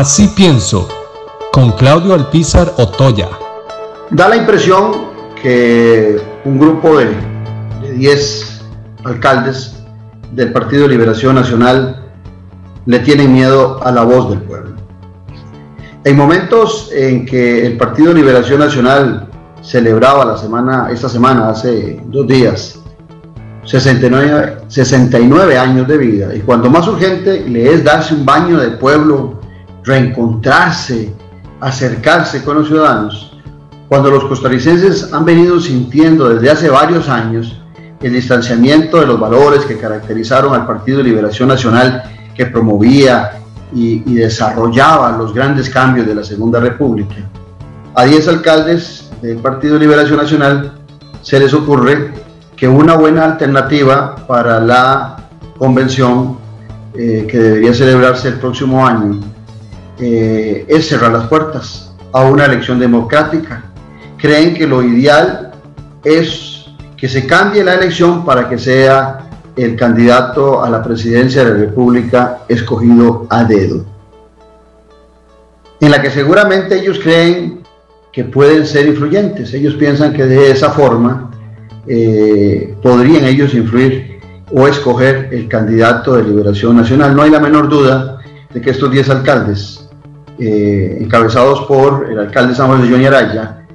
Así pienso, con Claudio Alpizar Otoya. Da la impresión que un grupo de 10 alcaldes del Partido Liberación Nacional le tienen miedo a la voz del pueblo. En momentos en que el Partido Liberación Nacional celebraba la semana, esta semana, hace dos días, 69, 69 años de vida, y cuando más urgente le es darse un baño de pueblo, reencontrarse, acercarse con los ciudadanos, cuando los costarricenses han venido sintiendo desde hace varios años el distanciamiento de los valores que caracterizaron al Partido de Liberación Nacional que promovía y, desarrollaba los grandes cambios de la Segunda República. A 10 alcaldes del Partido de Liberación Nacional se les ocurre que una buena alternativa para la convención eh, que debería celebrarse el próximo año eh, es cerrar las puertas a una elección democrática. Creen que lo ideal es que se cambie la elección para que sea el candidato a la presidencia de la República escogido a dedo, en la que seguramente ellos creen que pueden ser influyentes. Ellos piensan que de esa forma eh, podrían ellos influir o escoger el candidato de Liberación Nacional. No hay la menor duda de que estos 10 alcaldes, eh, encabezados por el alcalde San José de Johnny Araya,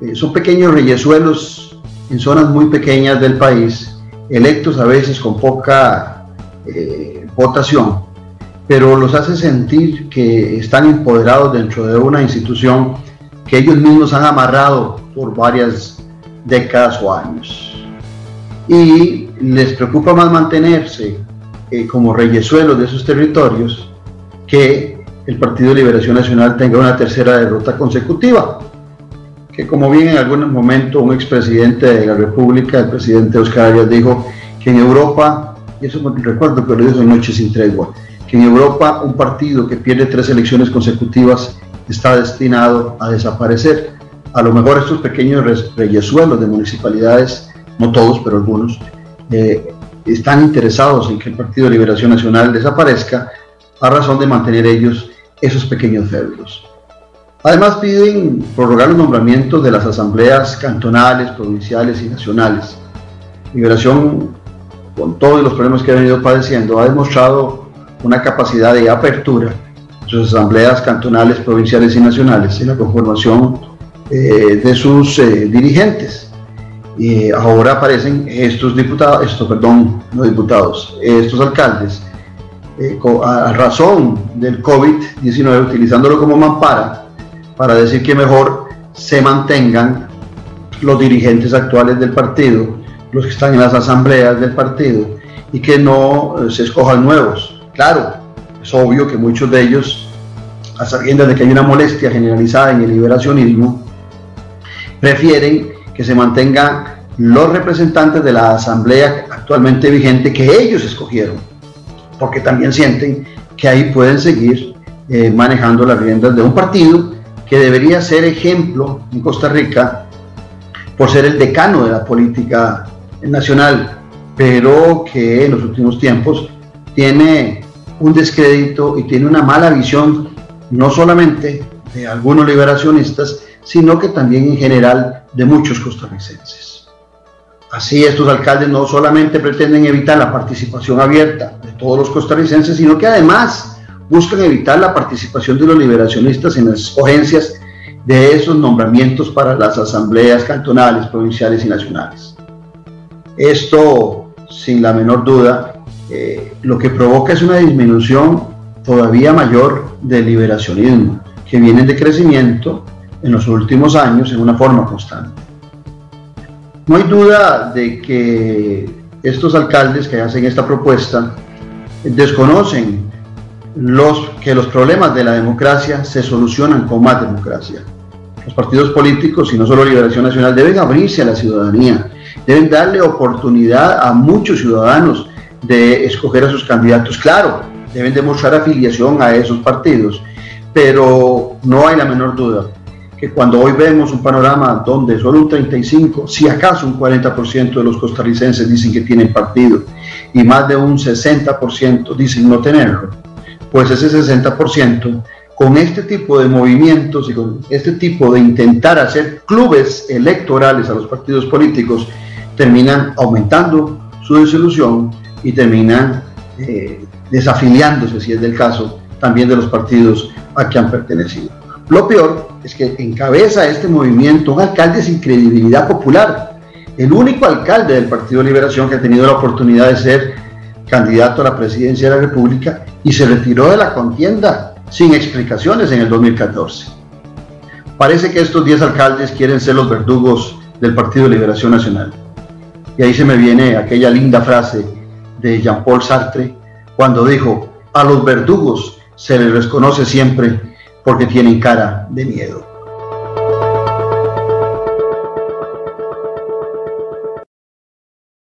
eh, son pequeños reyesuelos en zonas muy pequeñas del país electos a veces con poca eh, votación, pero los hace sentir que están empoderados dentro de una institución que ellos mismos han amarrado por varias décadas o años. Y les preocupa más mantenerse como reyesuelos de esos territorios que el Partido de Liberación Nacional tenga una tercera derrota consecutiva que como bien en algún momento un expresidente de la República, el presidente Oscar Arias, dijo que en Europa, y eso me recuerdo que lo dijo en Noche sin Tregua, que en Europa un partido que pierde tres elecciones consecutivas está destinado a desaparecer. A lo mejor estos pequeños reyesuelos de municipalidades, no todos, pero algunos, eh, están interesados en que el Partido de Liberación Nacional desaparezca a razón de mantener ellos esos pequeños feudos. Además piden prorrogar los nombramientos de las asambleas cantonales, provinciales y nacionales. Liberación, con todos los problemas que ha venido padeciendo, ha demostrado una capacidad de apertura de sus asambleas cantonales, provinciales y nacionales en la conformación eh, de sus eh, dirigentes. Y ahora aparecen estos diputados, estos, perdón, no diputados, estos alcaldes, eh, a razón del COVID-19, utilizándolo como mampara para decir que mejor se mantengan los dirigentes actuales del partido, los que están en las asambleas del partido, y que no eh, se escojan nuevos. Claro, es obvio que muchos de ellos, a sabiendas de que hay una molestia generalizada en el liberacionismo, prefieren que se mantengan los representantes de la asamblea actualmente vigente que ellos escogieron, porque también sienten que ahí pueden seguir eh, manejando las riendas de un partido que debería ser ejemplo en Costa Rica por ser el decano de la política nacional, pero que en los últimos tiempos tiene un descrédito y tiene una mala visión, no solamente de algunos liberacionistas, sino que también en general de muchos costarricenses. Así estos alcaldes no solamente pretenden evitar la participación abierta todos los costarricenses, sino que además buscan evitar la participación de los liberacionistas en las escogencias de esos nombramientos para las asambleas cantonales, provinciales y nacionales. Esto, sin la menor duda, eh, lo que provoca es una disminución todavía mayor del liberacionismo, que viene de crecimiento en los últimos años en una forma constante. No hay duda de que estos alcaldes que hacen esta propuesta desconocen los, que los problemas de la democracia se solucionan con más democracia. Los partidos políticos, y no solo Liberación Nacional, deben abrirse a la ciudadanía, deben darle oportunidad a muchos ciudadanos de escoger a sus candidatos. Claro, deben demostrar afiliación a esos partidos, pero no hay la menor duda que cuando hoy vemos un panorama donde solo un 35, si acaso un 40% de los costarricenses dicen que tienen partido y más de un 60% dicen no tenerlo, pues ese 60% con este tipo de movimientos y con este tipo de intentar hacer clubes electorales a los partidos políticos, terminan aumentando su desilusión y terminan eh, desafiliándose, si es del caso, también de los partidos a que han pertenecido. Lo peor es que encabeza este movimiento un alcalde sin credibilidad popular, el único alcalde del Partido Liberación que ha tenido la oportunidad de ser candidato a la presidencia de la República y se retiró de la contienda sin explicaciones en el 2014. Parece que estos 10 alcaldes quieren ser los verdugos del Partido Liberación Nacional. Y ahí se me viene aquella linda frase de Jean-Paul Sartre cuando dijo, a los verdugos se les reconoce siempre porque tienen cara de miedo.